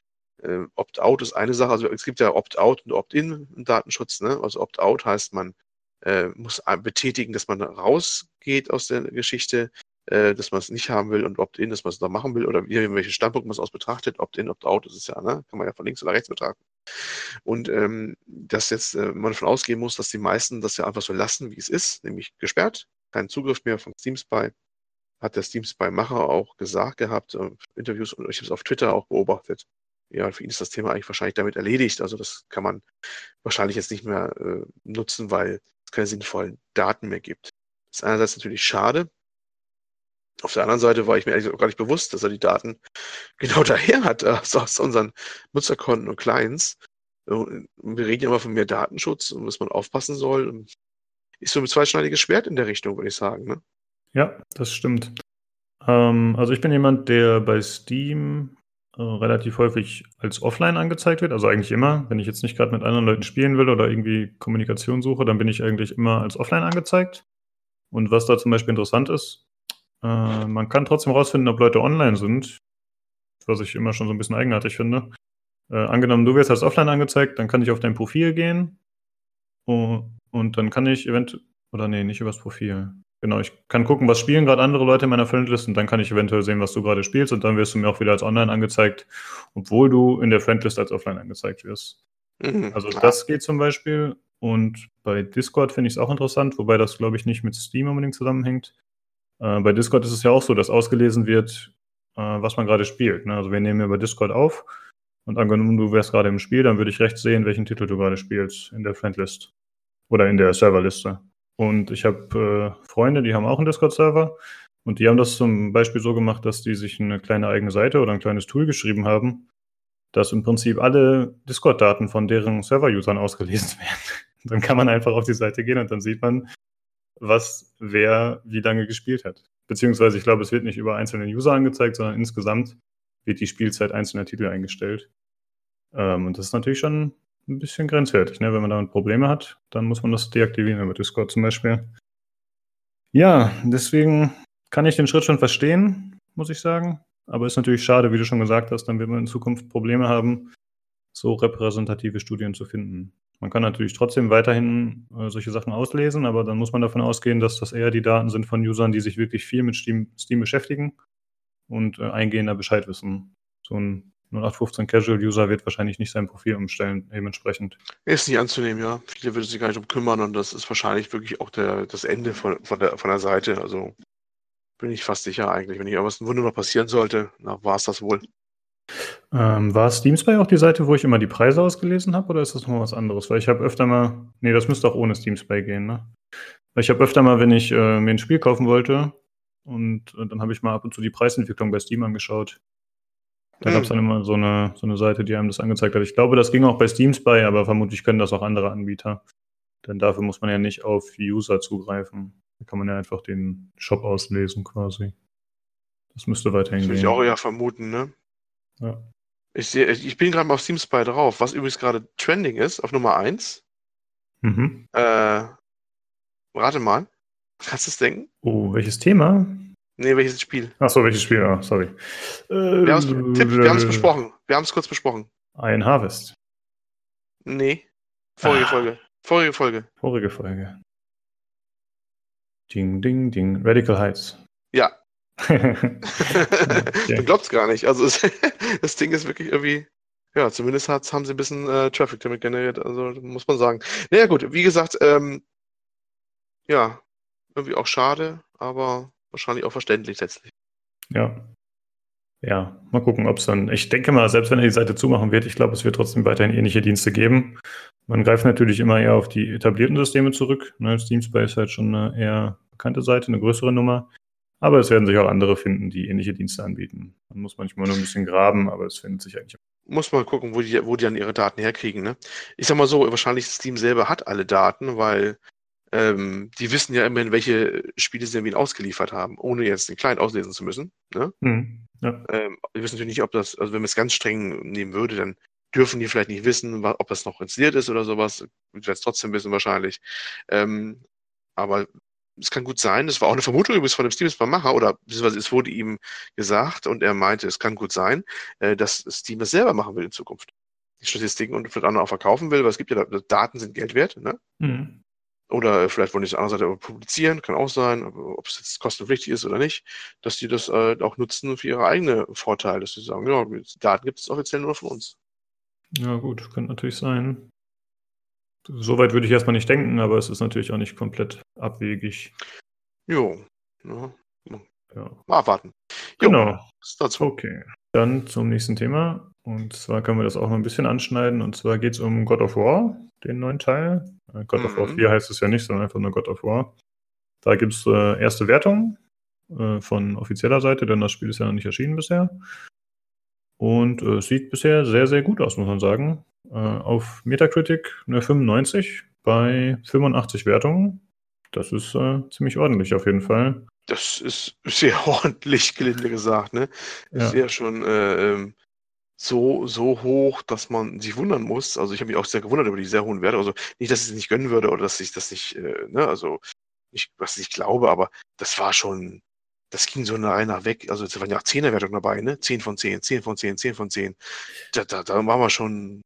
äh, Opt-out ist eine Sache, also es gibt ja Opt-out und Opt-in im Datenschutz. Ne? Also Opt-out heißt, man äh, muss betätigen, dass man rausgeht aus der Geschichte, äh, dass man es nicht haben will und Opt-in, dass man es da machen will oder welchen Standpunkt man es aus betrachtet. Opt-in, Opt-out ist es ja, ne? kann man ja von links oder rechts betrachten. Und ähm, dass jetzt äh, man davon ausgehen muss, dass die meisten das ja einfach so lassen, wie es ist, nämlich gesperrt, keinen Zugriff mehr von Steam Spy, hat der Steam Spy-Macher auch gesagt gehabt, äh, Interviews und ich habe es auf Twitter auch beobachtet ja, für ihn ist das Thema eigentlich wahrscheinlich damit erledigt. Also das kann man wahrscheinlich jetzt nicht mehr äh, nutzen, weil es keine sinnvollen Daten mehr gibt. Das ist einerseits natürlich schade. Auf der anderen Seite war ich mir eigentlich auch gar nicht bewusst, dass er die Daten *laughs* genau daher hat, also aus unseren Nutzerkonten und Clients. Wir reden ja immer von mehr Datenschutz und dass man aufpassen soll. Ist so ein zweischneidiges Schwert in der Richtung, würde ich sagen. Ne? Ja, das stimmt. Ähm, also ich bin jemand, der bei Steam äh, relativ häufig als offline angezeigt wird. Also eigentlich immer. Wenn ich jetzt nicht gerade mit anderen Leuten spielen will oder irgendwie Kommunikation suche, dann bin ich eigentlich immer als offline angezeigt. Und was da zum Beispiel interessant ist, äh, man kann trotzdem rausfinden, ob Leute online sind, was ich immer schon so ein bisschen eigenartig finde. Äh, angenommen, du wirst als offline angezeigt, dann kann ich auf dein Profil gehen und, und dann kann ich eventuell, oder nee, nicht übers Profil. Genau, ich kann gucken, was spielen gerade andere Leute in meiner Friendlist und dann kann ich eventuell sehen, was du gerade spielst und dann wirst du mir auch wieder als online angezeigt, obwohl du in der Friendlist als offline angezeigt wirst. Mhm. Also das geht zum Beispiel und bei Discord finde ich es auch interessant, wobei das glaube ich nicht mit Steam unbedingt zusammenhängt. Äh, bei Discord ist es ja auch so, dass ausgelesen wird, äh, was man gerade spielt. Ne? Also wir nehmen über Discord auf und angenommen, du wärst gerade im Spiel, dann würde ich rechts sehen, welchen Titel du gerade spielst in der Friendlist oder in der Serverliste. Und ich habe äh, Freunde, die haben auch einen Discord-Server. Und die haben das zum Beispiel so gemacht, dass die sich eine kleine eigene Seite oder ein kleines Tool geschrieben haben, dass im Prinzip alle Discord-Daten von deren Server-Usern ausgelesen *laughs* werden. dann kann man einfach auf die Seite gehen und dann sieht man, was wer wie lange gespielt hat. Beziehungsweise ich glaube, es wird nicht über einzelne User angezeigt, sondern insgesamt, wird die Spielzeit einzelner Titel eingestellt. Ähm, und das ist natürlich schon ein bisschen grenzwertig. Ne? Wenn man damit Probleme hat, dann muss man das deaktivieren über Discord zum Beispiel. Ja, deswegen kann ich den Schritt schon verstehen, muss ich sagen. Aber ist natürlich schade, wie du schon gesagt hast, dann wird man in Zukunft Probleme haben, so repräsentative Studien zu finden. Man kann natürlich trotzdem weiterhin äh, solche Sachen auslesen, aber dann muss man davon ausgehen, dass das eher die Daten sind von Usern, die sich wirklich viel mit Steam, Steam beschäftigen und äh, eingehender Bescheid wissen. So ein 0815 Casual-User wird wahrscheinlich nicht sein Profil umstellen, dementsprechend. Ist nicht anzunehmen, ja. Viele würden sich gar nicht um kümmern und das ist wahrscheinlich wirklich auch der, das Ende von, von, der, von der Seite. Also bin ich fast sicher eigentlich. Wenn nicht irgendwas ein Wunder noch passieren sollte, war es das wohl. Ähm, war Steamspy auch die Seite, wo ich immer die Preise ausgelesen habe, oder ist das nochmal was anderes? Weil ich habe öfter mal, nee, das müsste auch ohne Steamspy gehen, ne? Weil ich habe öfter mal, wenn ich äh, mir ein Spiel kaufen wollte, und äh, dann habe ich mal ab und zu die Preisentwicklung bei Steam angeschaut. Da gab es dann immer so eine, so eine Seite, die einem das angezeigt hat. Ich glaube, das ging auch bei Steam Spy, aber vermutlich können das auch andere Anbieter. Denn dafür muss man ja nicht auf User zugreifen. Da kann man ja einfach den Shop auslesen quasi. Das müsste weiterhin gehen. Das würde ich auch eher vermuten, ne? Ja. Ich, sehe, ich bin gerade mal auf Steam Spy drauf, was übrigens gerade trending ist, auf Nummer 1. Mhm. Äh, rate mal. Kannst du es denken? Oh, welches Thema? Nee, welches Spiel? Achso, welches Spiel? Ah, sorry. wir haben es besprochen. Wir haben es kurz besprochen. Ein Harvest. Nee. Vorige ah. Folge. Vorige Folge. Vorige Folge. Ding, ding, ding. Radical Heights. Ja. *laughs* okay. du glaubst gar nicht. Also es, *laughs* das Ding ist wirklich irgendwie. Ja, zumindest haben sie ein bisschen äh, Traffic damit generiert. Also muss man sagen. Naja, gut. Wie gesagt, ähm, ja, irgendwie auch schade, aber wahrscheinlich auch verständlich letztlich. Ja. Ja, mal gucken, ob es dann. Ich denke mal, selbst wenn er die Seite zumachen wird, ich glaube, es wird trotzdem weiterhin ähnliche Dienste geben. Man greift natürlich immer eher auf die etablierten Systeme zurück. Ne? Steamspy ist halt schon eine eher bekannte Seite, eine größere Nummer. Aber es werden sich auch andere finden, die ähnliche Dienste anbieten. Man muss manchmal nur ein bisschen graben, aber es findet sich eigentlich. Muss mal gucken, wo die, wo die dann ihre Daten herkriegen. Ne? Ich sag mal so, wahrscheinlich Steam selber hat alle Daten, weil ähm, die wissen ja immerhin, welche Spiele sie irgendwie ausgeliefert haben, ohne jetzt den Client auslesen zu müssen. Ne? Mhm. Ja. Ähm, wir wissen natürlich nicht, ob das, also wenn man es ganz streng nehmen würde, dann dürfen die vielleicht nicht wissen, ob das noch installiert ist oder sowas. Ich werde es trotzdem wissen wahrscheinlich. Ähm, aber es kann gut sein, das war auch eine Vermutung übrigens von dem Steam Macher, oder beziehungsweise es wurde ihm gesagt und er meinte, es kann gut sein, äh, dass Steam das selber machen will in Zukunft. Die Statistiken und vielleicht auch verkaufen will, weil es gibt ja Daten sind Geld wert, ne? Mhm. Oder vielleicht wollen die es anderen Seite publizieren, kann auch sein, ob es jetzt kostenpflichtig ist oder nicht, dass die das äh, auch nutzen für ihre eigene Vorteile, dass sie sagen, ja, die Daten gibt es offiziell nur von uns. Ja, gut, könnte natürlich sein. Soweit würde ich erstmal nicht denken, aber es ist natürlich auch nicht komplett abwegig. Jo. Ja. ja. Mal abwarten. Jo, genau. Okay. Dann zum nächsten Thema. Und zwar können wir das auch noch ein bisschen anschneiden. Und zwar geht es um God of War, den neuen Teil. Äh, God mhm. of War 4 mhm. heißt es ja nicht, sondern einfach nur God of War. Da gibt es äh, erste Wertungen äh, von offizieller Seite, denn das Spiel ist ja noch nicht erschienen bisher. Und äh, sieht bisher sehr, sehr gut aus, muss man sagen. Äh, auf Metacritic eine 95 bei 85 Wertungen. Das ist ziemlich ordentlich auf jeden Fall. Das ist sehr *laughs* ordentlich, gelinde gesagt, ne? Ist ja, schon äh, ähm, so, so hoch, dass man sich wundern muss. Also ich habe mich auch sehr gewundert über die sehr hohen Werte. Also nicht, dass ich es nicht gönnen würde oder dass ich das nicht, äh, ne, also nicht, was ich glaube, aber das war schon, das ging so eine Reihe weg. Also es waren ja auch Zehnerwertungen dabei, ne? 10 von 10, 10 von 10, 10 von 10. Da, da, da waren wir schon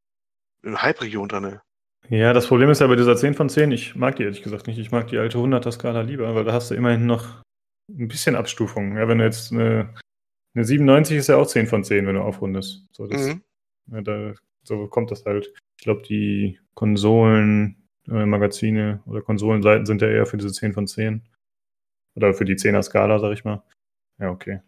in Halbregion drin. Ne? Ja, das Problem ist ja bei dieser 10 von 10, ich mag die ehrlich gesagt nicht. Ich mag die alte 100er-Skala lieber, weil da hast du immerhin noch ein bisschen Abstufung. Ja, wenn du jetzt eine eine 97 ist ja auch 10 von 10, wenn du aufrundest. So, das, mhm. ja, da, so kommt das halt. Ich glaube, die Konsolen, äh, Magazine oder Konsolenseiten sind ja eher für diese 10 von 10. Oder für die 10er Skala, sag ich mal. Ja, okay.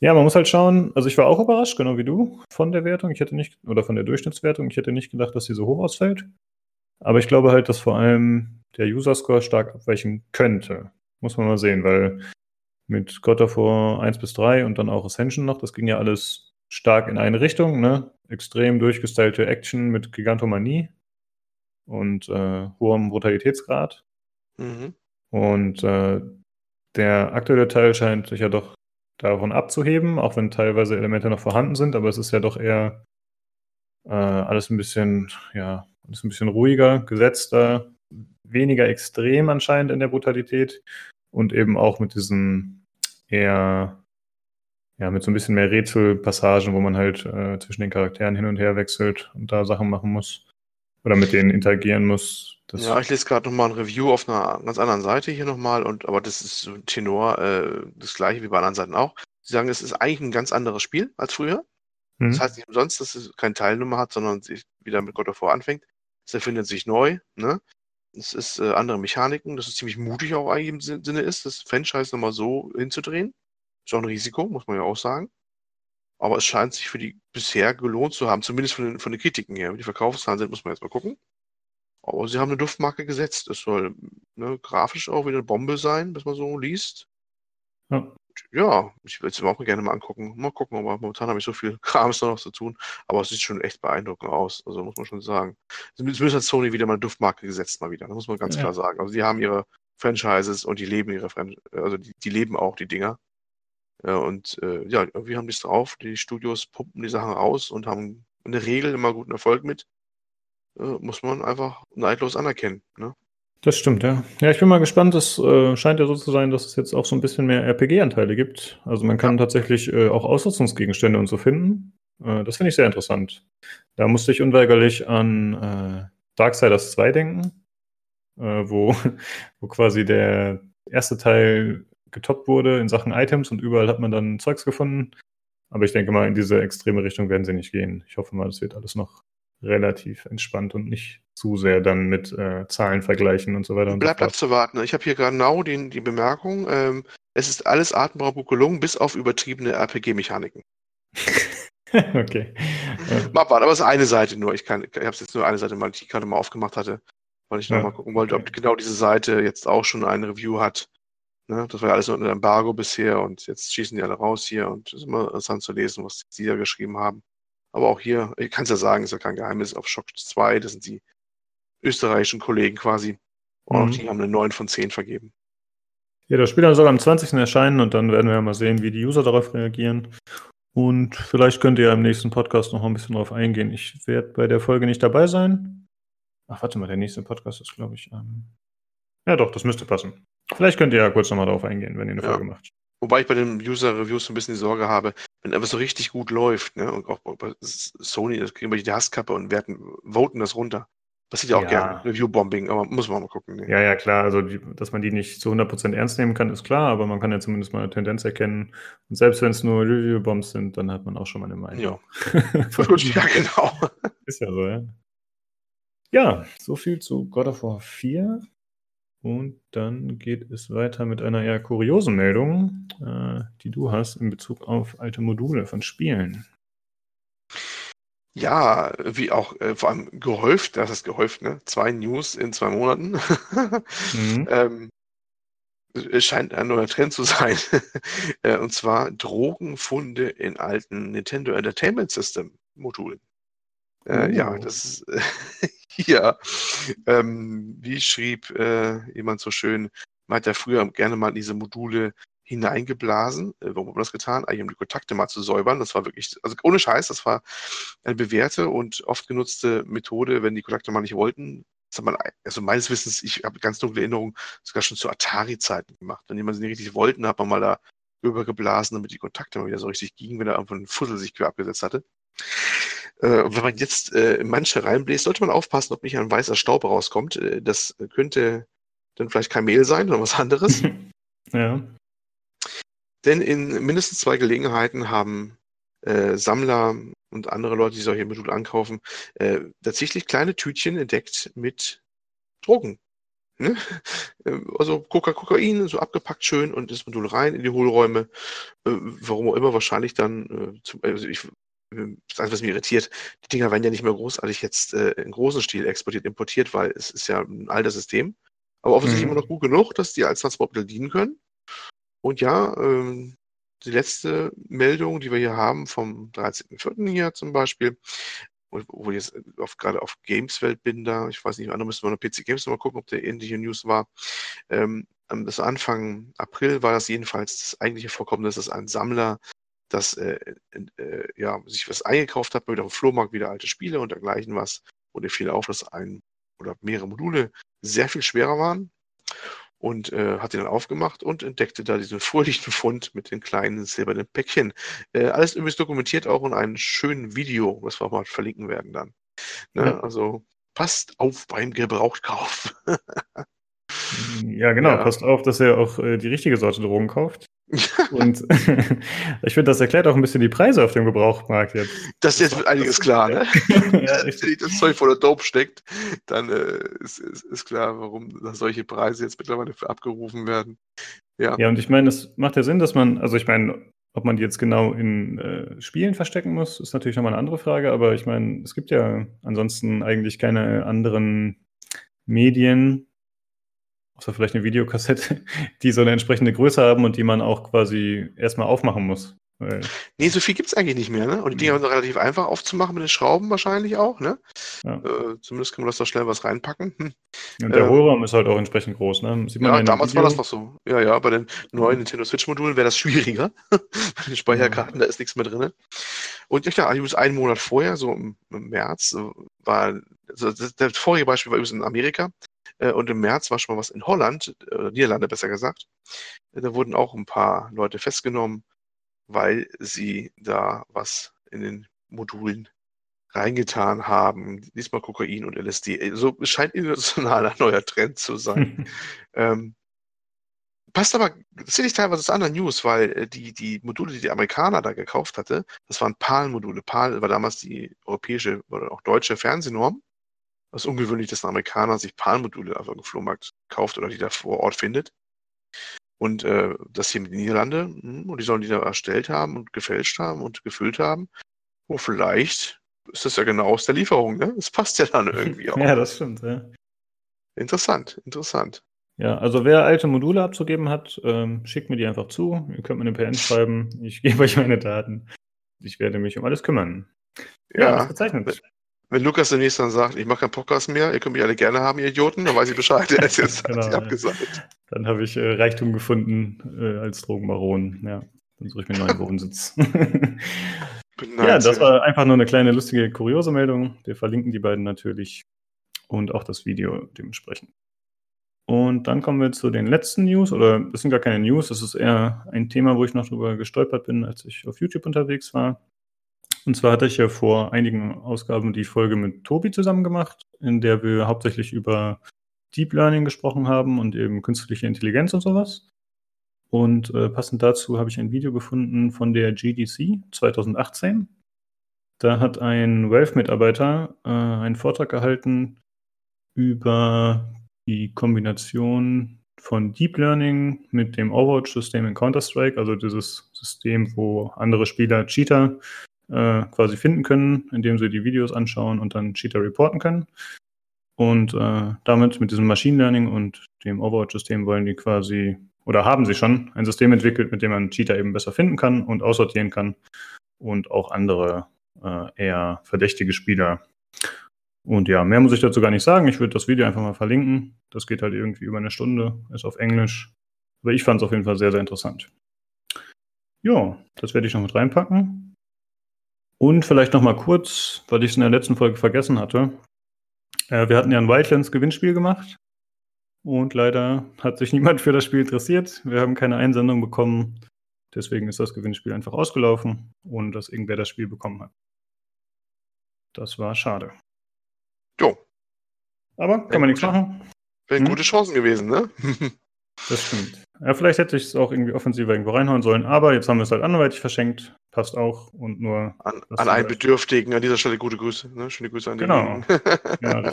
Ja, man muss halt schauen, also ich war auch überrascht, genau wie du, von der Wertung. Ich hätte nicht, oder von der Durchschnittswertung, ich hätte nicht gedacht, dass sie so hoch ausfällt. Aber ich glaube halt, dass vor allem der User-Score stark abweichen könnte. Muss man mal sehen, weil mit God of War 1 bis 3 und dann auch Ascension noch. Das ging ja alles stark in eine Richtung, ne? Extrem durchgestylte Action mit Gigantomanie und äh, hohem Brutalitätsgrad. Mhm. Und äh, der aktuelle Teil scheint sich ja doch davon abzuheben, auch wenn teilweise Elemente noch vorhanden sind, aber es ist ja doch eher äh, alles ein bisschen, ja, alles ein bisschen ruhiger, gesetzter, weniger extrem anscheinend in der Brutalität und eben auch mit diesen eher, ja, mit so ein bisschen mehr Rätselpassagen, wo man halt äh, zwischen den Charakteren hin und her wechselt und da Sachen machen muss oder mit denen interagieren muss. Das ja, ich lese gerade nochmal ein Review auf einer ganz anderen Seite hier nochmal, und aber das ist so Tenor äh, das gleiche wie bei anderen Seiten auch. Sie sagen, es ist eigentlich ein ganz anderes Spiel als früher. Mhm. Das heißt nicht umsonst, dass es keine Teilnummer hat, sondern sich wieder mit God of War anfängt. Es erfindet sich neu, ne? Es ist äh, andere Mechaniken, dass es ziemlich mutig auch eigentlich im Sinne ist, das Franchise nochmal so hinzudrehen. Ist auch ein Risiko, muss man ja auch sagen. Aber es scheint sich für die bisher gelohnt zu haben, zumindest von den, von den Kritiken her. Wie die Verkaufszahlen sind, muss man jetzt mal gucken. Aber sie haben eine Duftmarke gesetzt. Es soll ne, grafisch auch wieder eine Bombe sein, was man so liest. Ja ja, ich würde es mir auch gerne mal angucken. Mal gucken, aber momentan habe ich so viel *laughs* Krams noch zu tun. Aber es sieht schon echt beeindruckend aus. Also muss man schon sagen. Zumindest hat Sony wieder mal eine Duftmarke gesetzt, mal wieder. Das muss man ganz ja. klar sagen. Also die haben ihre Franchises und die leben ihre Franchises, also die, die, leben auch die Dinger. Ja, und äh, ja, irgendwie haben die es drauf. Die Studios pumpen die Sachen raus und haben in der Regel immer guten Erfolg mit. Äh, muss man einfach neidlos anerkennen. Ne? Das stimmt, ja. Ja, ich bin mal gespannt. Es äh, scheint ja so zu sein, dass es jetzt auch so ein bisschen mehr RPG-Anteile gibt. Also man kann tatsächlich äh, auch Ausrüstungsgegenstände und so finden. Äh, das finde ich sehr interessant. Da musste ich unweigerlich an äh, Darksiders 2 denken, äh, wo, *laughs* wo quasi der erste Teil getoppt wurde in Sachen Items und überall hat man dann Zeugs gefunden. Aber ich denke mal, in diese extreme Richtung werden sie nicht gehen. Ich hoffe mal, das wird alles noch relativ entspannt und nicht zu sehr dann mit äh, Zahlen vergleichen und so weiter. Bleibt so abzuwarten. Ich habe hier genau die, die Bemerkung, ähm, es ist alles atemberaubend gelungen, bis auf übertriebene RPG-Mechaniken. *laughs* okay. Mal abwarten, aber es ist eine Seite nur. Ich, ich habe es jetzt nur eine Seite, weil ich die gerade mal aufgemacht hatte, weil ich ja. nochmal gucken wollte, okay. ob genau diese Seite jetzt auch schon ein Review hat. Ne? Das war ja alles nur ein Embargo bisher und jetzt schießen die alle raus hier und es ist immer interessant zu lesen, was sie da geschrieben haben. Aber auch hier, ich kann es ja sagen, ist ja kein Geheimnis, auf Shock 2, das sind die österreichischen Kollegen quasi. Und mhm. auch die haben eine 9 von 10 vergeben. Ja, das Spiel soll am 20. erscheinen und dann werden wir mal sehen, wie die User darauf reagieren. Und vielleicht könnt ihr im nächsten Podcast noch ein bisschen darauf eingehen. Ich werde bei der Folge nicht dabei sein. Ach, warte mal, der nächste Podcast ist, glaube ich. Ähm ja, doch, das müsste passen. Vielleicht könnt ihr ja kurz nochmal darauf eingehen, wenn ihr eine ja. Folge macht. Wobei ich bei den User-Reviews so ein bisschen die Sorge habe, wenn etwas so richtig gut läuft, ne, und auch bei Sony, das kriegen wir die Hasskappe und werten, voten das runter. Passiert ja auch ja. gerne, Review-Bombing, aber muss man mal gucken. Ne. Ja, ja, klar. Also, die, dass man die nicht zu 100% ernst nehmen kann, ist klar, aber man kann ja zumindest mal eine Tendenz erkennen. Und selbst wenn es nur Review-Bombs sind, dann hat man auch schon mal eine Meinung. Ja, *laughs* ja genau. Ist ja so, ja. Ja, so viel zu God of War 4. Und dann geht es weiter mit einer eher kuriosen Meldung, äh, die du hast in Bezug auf alte Module von Spielen. Ja, wie auch äh, vor allem gehäuft, das ist gehäuft, ne? Zwei News in zwei Monaten. mhm. *laughs* ähm, es scheint ein neuer Trend zu sein. *laughs* Äh, und zwar Drogenfunde in alten Nintendo Entertainment System Modulen. Äh, Ja, oh. das ist *laughs* Ja, ähm, wie schrieb äh, jemand so schön, man hat ja früher gerne mal in diese Module hineingeblasen. Äh, warum hat man das getan? Eigentlich um die Kontakte mal zu säubern. Das war wirklich, also ohne Scheiß, das war eine bewährte und oft genutzte Methode, wenn die Kontakte mal nicht wollten. Das hat man, also meines Wissens, ich habe ganz dunkle Erinnerungen, sogar schon zu Atari-Zeiten gemacht. Wenn jemand sie nicht richtig wollten, hat man mal da übergeblasen, damit die Kontakte mal wieder so richtig gingen, wenn er einfach einen Fussel sich abgesetzt hatte. Äh, wenn man jetzt äh, manche reinbläst, sollte man aufpassen, ob nicht ein weißer Staub rauskommt. Äh, das könnte dann vielleicht kein Mehl sein oder was anderes. *laughs* ja. Denn in mindestens zwei Gelegenheiten haben äh, Sammler und andere Leute, die solche Module ankaufen, äh, tatsächlich kleine Tütchen entdeckt mit Drogen. Ne? Äh, also Coca Kokain, so abgepackt schön und das Modul rein in die Hohlräume. Äh, warum auch immer, wahrscheinlich dann, äh, zum, also ich das Einzige, was mich irritiert, die Dinger werden ja nicht mehr großartig jetzt äh, in großen Stil exportiert, importiert, weil es ist ja ein altes System. Aber offensichtlich mhm. immer noch gut genug, dass die als Transportmittel dienen können. Und ja, ähm, die letzte Meldung, die wir hier haben, vom 13.04. hier zum Beispiel, wo, wo jetzt auf, gerade auf Gameswelt bin da, ich weiß nicht, andere müssen wir noch PC Games noch mal gucken, ob der ähnliche News war, ähm, ähm, bis Anfang April war das jedenfalls das eigentliche Vorkommnis, dass ein Sammler das äh, äh, ja, sich was eingekauft hat, wieder auf dem Flohmarkt wieder alte Spiele und dergleichen was. Und er fiel auf, dass ein oder mehrere Module sehr viel schwerer waren und äh, hat ihn dann aufgemacht und entdeckte da diesen *laughs* fröhlichen Fund mit den kleinen silbernen Päckchen. Äh, alles übrigens dokumentiert auch in einem schönen Video, was wir mal verlinken werden dann. Ne? Ja. Also passt auf beim Gebrauchtkauf. *laughs* ja, genau, ja. passt auf, dass er auch äh, die richtige Sorte Drogen kauft. Und *laughs* ich finde, das erklärt auch ein bisschen die Preise auf dem Gebrauchmarkt jetzt. Das ist jetzt mit einiges klar, ne? *laughs* ja, Wenn das Zeug voller Dope steckt, dann äh, ist, ist, ist, klar, warum solche Preise jetzt mittlerweile abgerufen werden. Ja, ja und ich meine, es macht ja Sinn, dass man, also ich meine, ob man die jetzt genau in äh, Spielen verstecken muss, ist natürlich nochmal eine andere Frage, aber ich meine, es gibt ja ansonsten eigentlich keine anderen Medien, außer vielleicht eine Videokassette, *laughs* die so eine entsprechende Größe haben und die man auch quasi erstmal aufmachen muss. Nee, so viel gibt es eigentlich nicht mehr, ne? Und die Dinger sind relativ einfach aufzumachen mit den Schrauben wahrscheinlich auch, ne? Ja. Äh, zumindest kann man das da schnell was reinpacken. Hm. Und der äh, Hohlraum ist halt auch entsprechend groß, ne? ja, damals war das noch so. Ja, ja, bei den neuen Nintendo Switch-Modulen wäre das schwieriger. *laughs* bei den Speicherkarten, ja. da ist nichts mehr drin. Und ja klar, übrigens einen Monat vorher, so im, im März, war, also das, das vorige Beispiel war übrigens in Amerika, äh, und im März war schon mal was in Holland, äh, Niederlande besser gesagt. Äh, da wurden auch ein paar Leute festgenommen, weil sie da was in den Modulen reingetan haben. Diesmal Kokain und LSD. So also, scheint internationaler neuer Trend zu sein. *laughs* ähm, passt aber, das sehe ich teilweise zu anderen News, weil die, die Module, die die Amerikaner da gekauft hatte, das waren PAL-Module. PAL war damals die europäische oder auch deutsche Fernsehnorm. Was ungewöhnlich, dass ein Amerikaner sich PAL-Module auf einem Flohmarkt kauft oder die da vor Ort findet. Und äh, das hier mit den Niederlande, hm, und die sollen die da erstellt haben und gefälscht haben und gefüllt haben. Oh, vielleicht ist das ja genau aus der Lieferung, ne? Das passt ja dann irgendwie *laughs* auch. ja, das stimmt, ja. Interessant, interessant. Ja, also wer alte Module abzugeben hat, ähm, schickt mir die einfach zu. Ihr könnt mir eine PN schreiben. Ich *laughs* gebe euch meine Daten. Ich werde mich um alles kümmern. Ja, ja gezeichnet. Wenn Lukas demnächst dann sagt, ich mache keinen Podcast mehr, ihr könnt mich alle gerne haben, ihr Idioten, dann weiß ich Bescheid. *laughs* Er ist jetzt genau, hat abgesagt. Dann habe ich äh, Reichtum gefunden äh, als Drogenbaron. Ja, dann suche ich mir einen neuen *laughs* Wohnsitz. ja, das war einfach nur eine kleine lustige, kuriose Meldung. Wir verlinken die beiden natürlich und auch das Video dementsprechend. Und dann kommen wir zu den letzten News, oder es sind gar keine News, es ist eher ein Thema, wo ich noch drüber gestolpert bin, als ich auf YouTube unterwegs war. Und zwar hatte ich ja vor einigen Ausgaben die Folge mit Tobi zusammen gemacht, in der wir hauptsächlich über Deep Learning gesprochen haben und eben künstliche Intelligenz und sowas. Und äh, passend dazu habe ich ein Video gefunden von der GDC 2018. Da hat ein Valve-Mitarbeiter äh, einen Vortrag gehalten über die Kombination von Deep Learning mit dem Overwatch-System in Counter-Strike, also dieses System, wo andere Spieler Cheater äh, quasi finden können, indem sie die Videos anschauen und dann Cheater reporten können. Und äh, damit, mit diesem Machine Learning und dem Overwatch-System wollen die quasi, oder haben sie schon, ein System entwickelt, mit dem man Cheater eben besser finden kann und aussortieren kann und auch andere äh, eher verdächtige Spieler. Und ja, mehr muss ich dazu gar nicht sagen. Ich würde das Video einfach mal verlinken. Das geht halt irgendwie über eine Stunde, ist auf Englisch. Aber ich fand es auf jeden Fall sehr, sehr interessant. Ja, das werde ich noch mit reinpacken. Und vielleicht noch mal kurz, weil ich es in der letzten Folge vergessen hatte. Äh, wir hatten ja ein Wildlands Gewinnspiel gemacht. Und leider hat sich *laughs* niemand für das Spiel interessiert. Wir haben keine Einsendung bekommen. Deswegen ist das Gewinnspiel einfach ausgelaufen, ohne dass irgendwer das Spiel bekommen hat. Das war schade. Jo. Aber kann man nichts machen. Wären hm? gute Chancen gewesen, ne? *laughs* das stimmt. Ja, vielleicht hätte ich es auch irgendwie offensiver irgendwo reinhauen sollen, aber jetzt haben wir es halt anderweitig verschenkt. Passt auch und nur. An, an einen Bedürftigen an dieser Stelle gute Grüße. Ne? Schöne Grüße an die. Genau. *laughs* ja,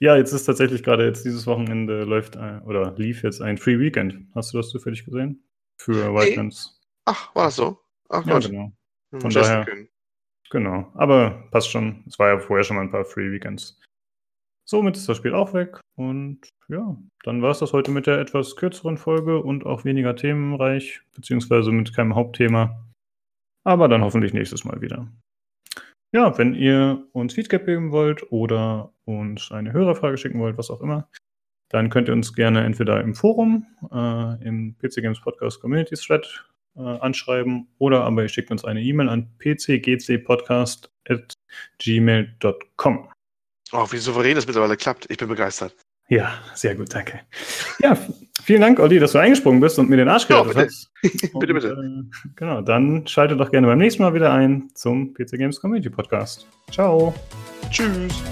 ja, jetzt ist tatsächlich gerade jetzt dieses Wochenende läuft ein, oder lief jetzt ein Free Weekend. Hast du das zufällig gesehen? Für Wildlands. Ach, war das so? Ach ja, genau. Hm, Von daher. Genau. Aber passt schon. Es war ja vorher schon mal ein paar Free Weekends. Somit ist das Spiel auch weg. Und ja, dann war es das heute mit der etwas kürzeren Folge und auch weniger themenreich, beziehungsweise mit keinem Hauptthema. Aber dann hoffentlich nächstes Mal wieder. Ja, wenn ihr uns Feedback geben wollt oder uns eine Hörerfrage schicken wollt, was auch immer, dann könnt ihr uns gerne entweder im Forum, äh, im PC Games Podcast Community Thread äh, anschreiben oder aber ihr schickt uns eine E-Mail an pcgcpodcast.gmail.com. Oh, wie souverän das mittlerweile klappt. Ich bin begeistert. Ja, sehr gut, danke. Ja, vielen Dank, Olli, dass du eingesprungen bist und mir den Arsch gerettet ja, hast. *laughs* bitte, bitte. Äh, genau, dann schalte doch gerne beim nächsten Mal wieder ein zum PC Games Community Podcast. Ciao. Tschüss.